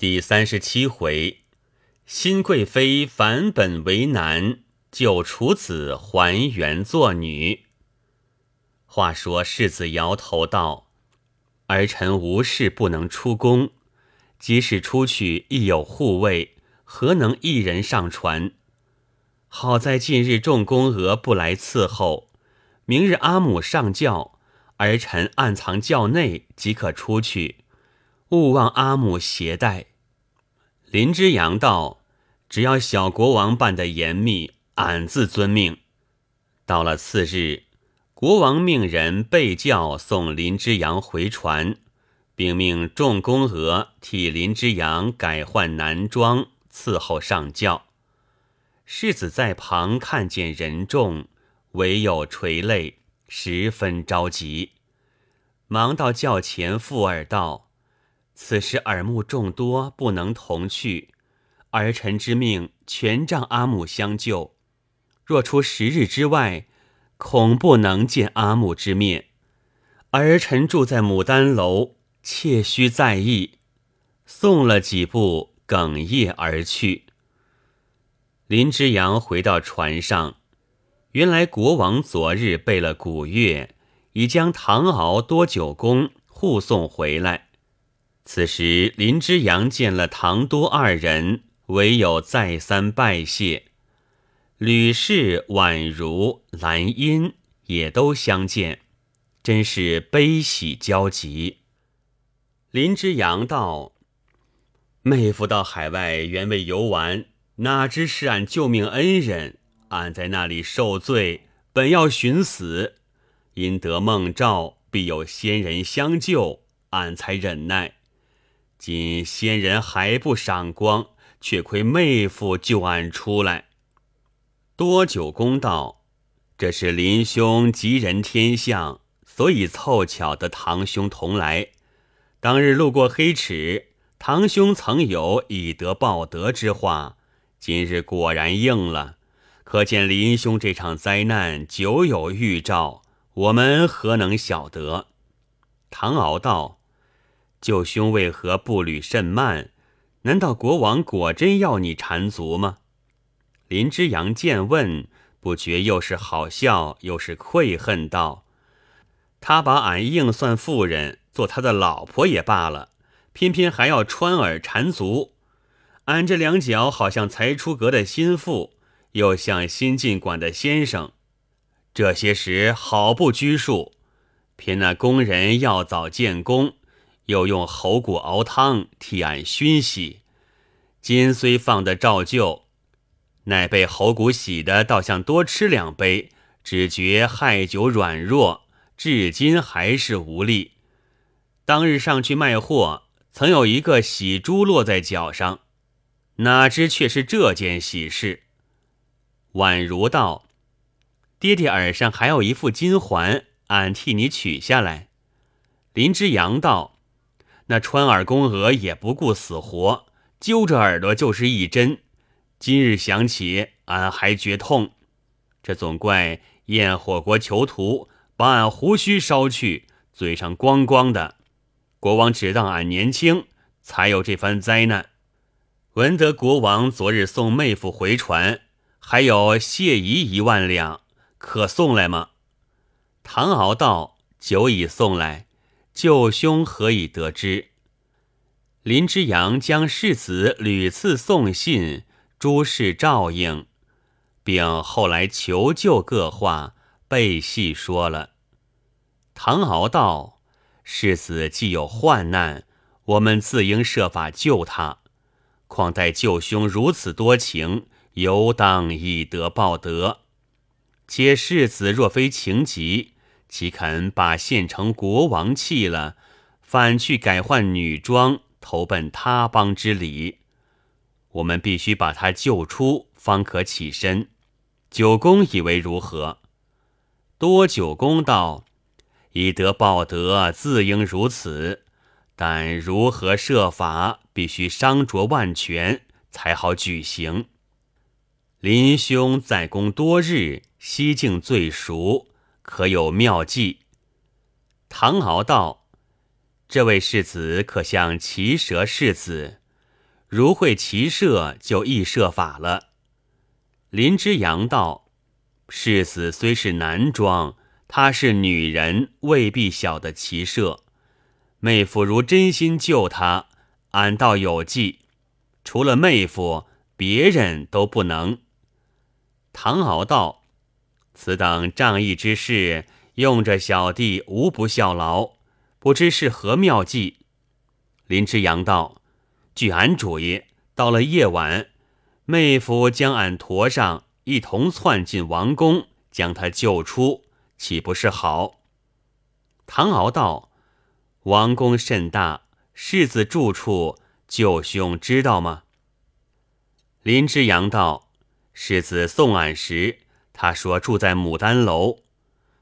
第三十七回，新贵妃反本为男，旧楚子还原作女。话说世子摇头道：“儿臣无事不能出宫，即使出去亦有护卫，何能一人上船？好在近日众宫娥不来伺候，明日阿母上轿，儿臣暗藏轿内即可出去。”勿忘阿母携带。林之阳道：“只要小国王办得严密，俺自遵命。”到了次日，国王命人备轿送林之阳回船，并命众宫娥替林之阳改换男装，伺候上轿。世子在旁看见人众，唯有垂泪，十分着急，忙到轿前附耳道。此时耳目众多，不能同去。儿臣之命，全仗阿母相救。若出十日之外，恐不能见阿母之面。儿臣住在牡丹楼，切须在意。送了几步，哽咽而去。林之阳回到船上，原来国王昨日备了古乐，已将唐敖多九公护送回来。此时，林之阳见了唐都二人，唯有再三拜谢。吕氏、宛如、兰因也都相见，真是悲喜交集。林之阳道：“妹夫到海外原为游玩，哪知是俺救命恩人，俺在那里受罪，本要寻死，因得梦兆，必有仙人相救，俺才忍耐。”今仙人还不赏光，却亏妹夫救俺出来。多久公道：“这是林兄吉人天相，所以凑巧得堂兄同来。当日路过黑池，堂兄曾有以德报德之话，今日果然应了。可见林兄这场灾难久有预兆，我们何能晓得？”唐敖道。舅兄为何步履甚慢？难道国王果真要你缠足吗？林之阳见问，不觉又是好笑又是愧恨，道：“他把俺硬算妇人，做他的老婆也罢了，偏偏还要穿耳缠足。俺这两脚好像才出阁的心腹，又像新进馆的先生，这些时好不拘束，偏那工人要早建功。”又用猴骨熬汤替俺熏洗，今虽放得照旧，乃被猴骨洗的，倒像多吃两杯，只觉害酒软弱，至今还是无力。当日上去卖货，曾有一个喜珠落在脚上，哪知却是这件喜事。宛如道：“爹爹耳上还有一副金环，俺替你取下来。”林之阳道。那穿耳公娥也不顾死活，揪着耳朵就是一针。今日想起，俺还觉痛。这总怪焰火国囚徒把俺胡须烧去，嘴上光光的。国王只当俺年轻，才有这番灾难。闻得国王昨日送妹夫回船，还有谢仪一万两，可送来吗？唐敖道：“酒已送来。”舅兄何以得知？林之阳将世子屡次送信，诸事照应，并后来求救各话，备细说了。唐敖道：“世子既有患难，我们自应设法救他。况待舅兄如此多情，犹当以德报德。且世子若非情急。”岂肯把县城国王弃了，反去改换女装，投奔他邦之礼？我们必须把他救出，方可起身。九公以为如何？多九公道：以德报德，自应如此。但如何设法，必须商酌万全，才好举行。林兄在宫多日，西境最熟。可有妙计？唐敖道：“这位世子可像骑蛇世子，如会骑射，就易设法了。林之阳道：“世子虽是男装，她是女人，未必晓得骑射。妹夫如真心救她，俺倒有计。除了妹夫，别人都不能。”唐敖道：“此等仗义之事，用着小弟无不效劳，不知是何妙计。”林之阳道：“据俺主意，到了夜晚，妹夫将俺驮上，一同窜进王宫，将他救出，岂不是好？”唐敖道：“王宫甚大，世子住处，舅兄知道吗？”林之阳道：“世子送俺时，他说住在牡丹楼，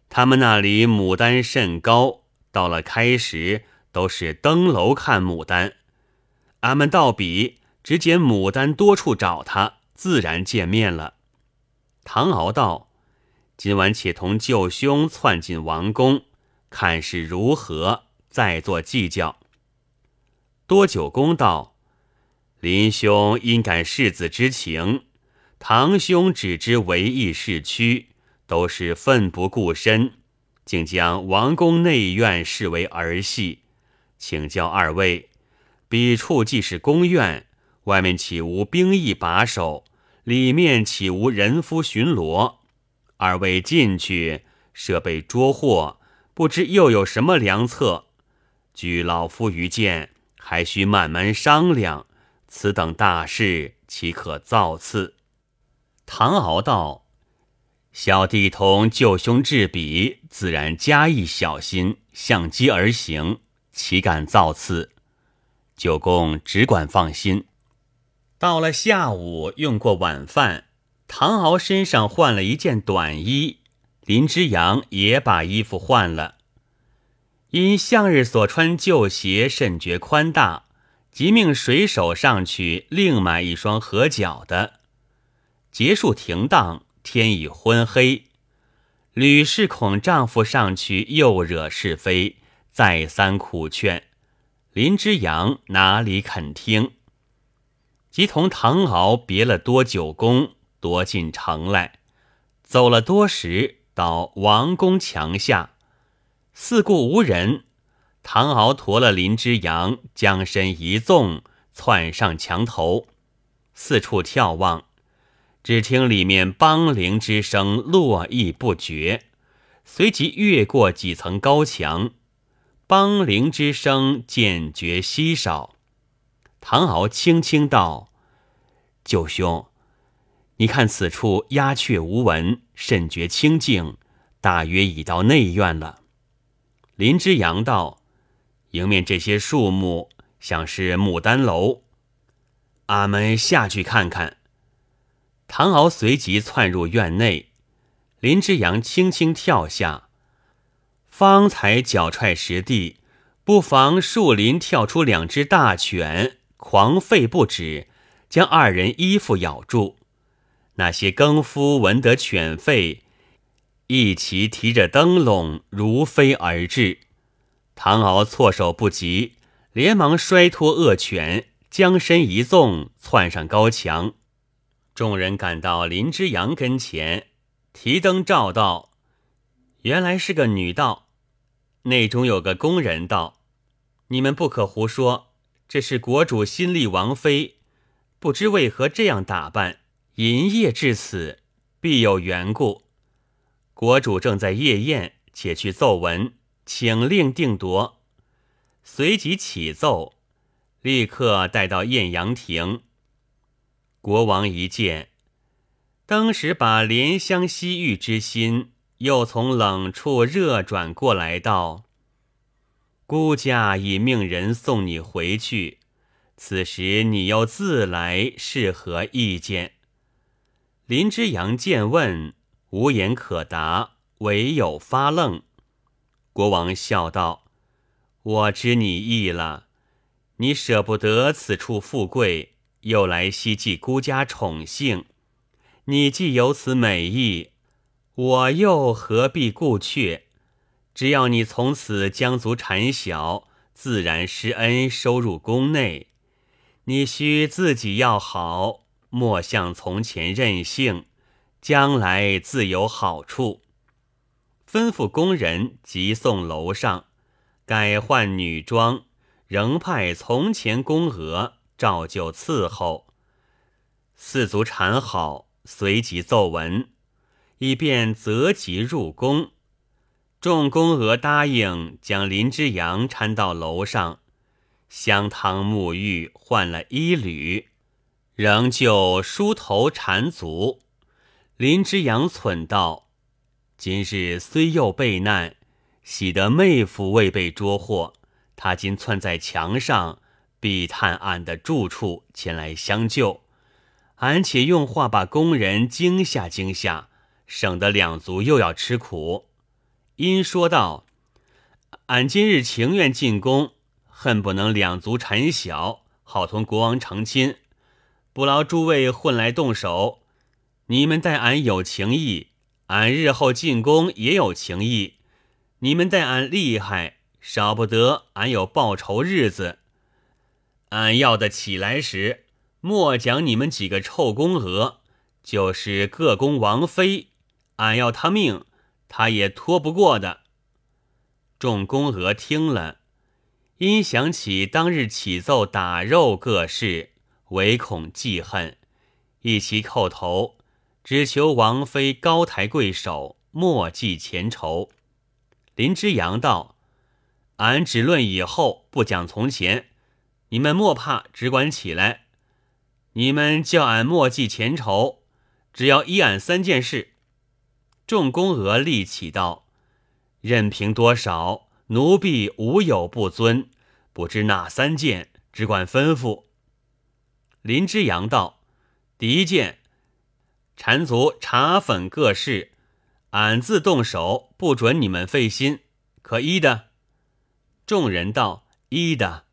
他们那里牡丹甚高，到了开时。”都是登楼看牡丹，俺们到彼只见牡丹多处找他，自然见面了。唐敖道：“今晚且同舅兄窜进王宫，看是如何，再做计较。”多九公道：“林兄因感世子之情，堂兄只知为义事屈，都是奋不顾身，竟将王宫内院视为儿戏。”请教二位，彼处既是宫院，外面岂无兵役把守？里面岂无人夫巡逻？二位进去，设备捉获，不知又有什么良策？据老夫愚见，还需慢慢商量。此等大事，岂可造次？唐敖道：“小弟同舅兄至彼，自然加以小心，相机而行。”岂敢造次？九公只管放心。到了下午，用过晚饭，唐敖身上换了一件短衣，林之阳也把衣服换了。因向日所穿旧鞋甚觉宽大，即命水手上去另买一双合脚的。结束停当，天已昏黑。吕氏恐丈夫上去又惹是非。再三苦劝，林之阳哪里肯听？即同唐敖别了多九公，夺进城来。走了多时，到王宫墙下，四顾无人。唐敖驮了林之阳，将身一纵，窜上墙头，四处眺望，只听里面梆铃之声络绎不绝，随即越过几层高墙。梆铃之声渐觉稀少，唐敖轻轻道：“九兄，你看此处鸦雀无闻，甚觉清静，大约已到内院了。”林之阳道：“迎面这些树木，像是牡丹楼，俺们下去看看。”唐敖随即窜入院内，林之阳轻轻跳下。方才脚踹实地，不妨树林跳出两只大犬，狂吠不止，将二人衣服咬住。那些更夫闻得犬吠，一齐提着灯笼如飞而至。唐敖措手不及，连忙摔脱恶犬，将身一纵，窜上高墙。众人赶到林之阳跟前，提灯照道：“原来是个女道。”内中有个工人道：“你们不可胡说，这是国主新立王妃，不知为何这样打扮，银夜至此，必有缘故。国主正在夜宴，且去奏闻，请令定夺。”随即起奏，立刻带到艳阳亭。国王一见，当时把怜香惜玉之心。又从冷处热转过来道：“孤家已命人送你回去，此时你又自来，是何意见？”林之阳见问，无言可答，唯有发愣。国王笑道：“我知你意了，你舍不得此处富贵，又来希冀孤家宠幸，你既有此美意。”我又何必顾却？只要你从此将足产小，自然施恩收入宫内。你须自己要好，莫像从前任性，将来自有好处。吩咐工人急送楼上，改换女装，仍派从前宫娥照旧伺候。四足缠好，随即奏文，以便择吉入宫。众宫娥答应将林之阳搀到楼上。香汤沐浴，换了衣履，仍旧梳头缠足。林之阳忖道：“今日虽又被难，喜得妹夫未被捉获。他今窜在墙上，必探俺的住处前来相救。俺且用话把工人惊吓惊吓，省得两族又要吃苦。”因说道：“俺今日情愿进宫。”恨不能两族缠小，好同国王成亲。不劳诸位混来动手，你们待俺有情义，俺日后进宫也有情义。你们待俺厉害，少不得俺有报仇日子。俺要的起来时，莫讲你们几个臭宫娥，就是各宫王妃，俺要他命，他也拖不过的。众宫娥听了。因想起当日起奏打肉各事，唯恐记恨，一齐叩头，只求王妃高抬贵手，莫记前仇。林之阳道：“俺只论以后，不讲从前。你们莫怕，只管起来。你们叫俺莫记前仇，只要依俺三件事。”众宫娥立起道：“任凭多少。”奴婢无有不遵，不知哪三件，只管吩咐。林之阳道：“第一件，缠足茶粉各事，俺自动手，不准你们费心，可依的。”众人道：“依的。”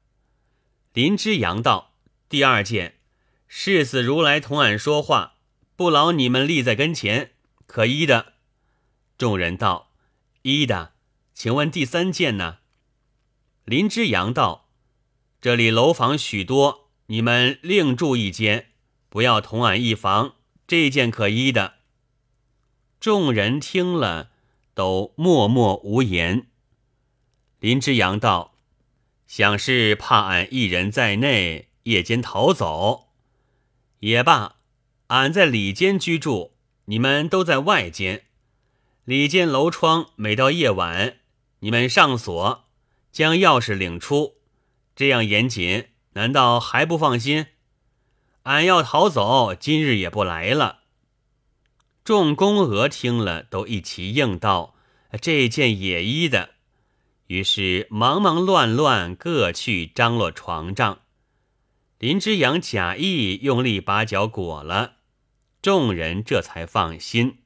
林之阳道：“第二件，世子如来同俺说话，不劳你们立在跟前，可依的。”众人道：“依的。”请问第三件呢？林之阳道：“这里楼房许多，你们另住一间，不要同俺一房。这件可依的。”众人听了，都默默无言。林之阳道：“想是怕俺一人在内，夜间逃走。也罢，俺在里间居住，你们都在外间。里间楼窗，每到夜晚。”你们上锁，将钥匙领出，这样严谨，难道还不放心？俺要逃走，今日也不来了。众宫娥听了，都一齐应道：“这件也依的。”于是忙忙乱乱，各去张罗床帐。林之阳假意用力把脚裹了，众人这才放心。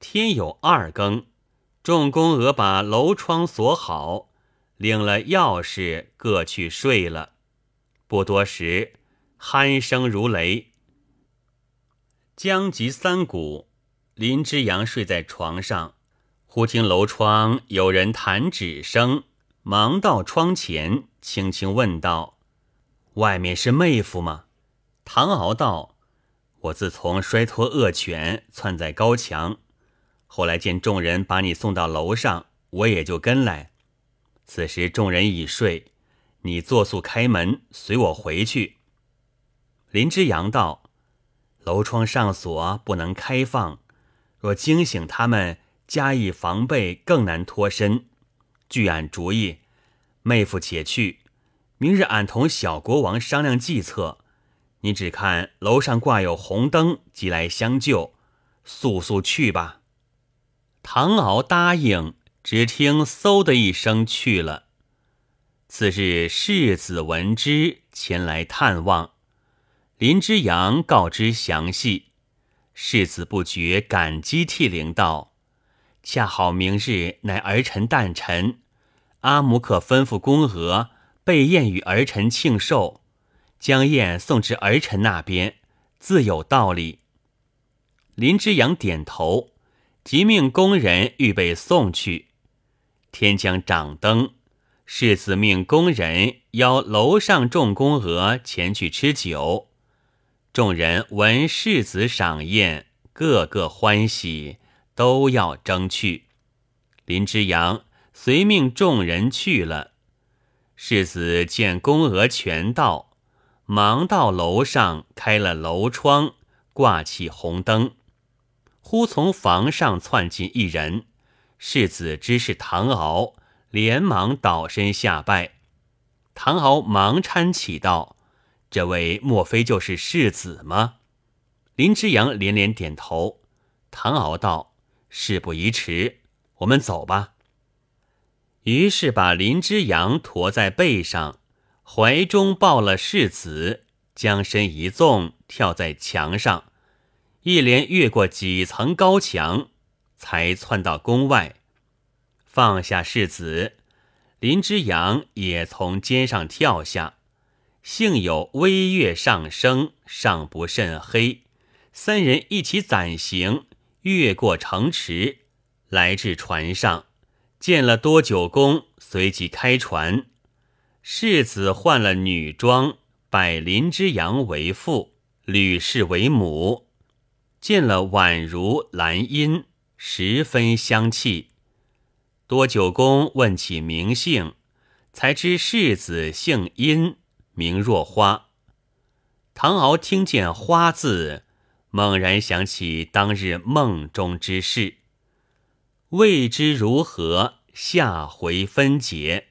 天有二更。众宫娥把楼窗锁好，领了钥匙，各去睡了。不多时，鼾声如雷。将及三鼓，林之阳睡在床上，忽听楼窗有人弹指声，忙到窗前，轻轻问道：“外面是妹夫吗？”唐敖道：“我自从摔脱恶犬，窜在高墙。”后来见众人把你送到楼上，我也就跟来。此时众人已睡，你作速开门，随我回去。林之阳道：“楼窗上锁，不能开放。若惊醒他们，加以防备，更难脱身。据俺主意，妹夫且去，明日俺同小国王商量计策。你只看楼上挂有红灯，即来相救。速速去吧。”唐敖答应，只听嗖的一声去了。次日，世子闻之，前来探望。林之阳告知详细，世子不觉感激涕零，道：“恰好明日乃儿臣诞辰，阿母可吩咐宫娥备宴与儿臣庆寿，将宴送至儿臣那边，自有道理。”林之阳点头。即命工人预备送去。天将掌灯，世子命工人邀楼上众宫娥前去吃酒，众人闻世子赏宴，个个欢喜，都要争去。林之阳随命众人去了。世子见宫娥全到，忙到楼上开了楼窗，挂起红灯。忽从房上窜进一人，世子知是唐敖。连忙倒身下拜，唐敖忙搀起道：“这位莫非就是世子吗？”林之阳连连点头。唐敖道：“事不宜迟，我们走吧。”于是把林之阳驮在背上，怀中抱了世子，将身一纵，跳在墙上，一连越过几层高墙，才窜到宫外。放下世子，林之阳也从肩上跳下。幸有微月上升，尚不甚黑。三人一起暂行，越过城池，来至船上，见了多九公，随即开船。世子换了女装，拜林之阳为父，吕氏为母。见了宛如、兰因，十分相契。多九公问起名姓，才知世子姓殷，名若花。唐敖听见“花”字，猛然想起当日梦中之事，未知如何，下回分解。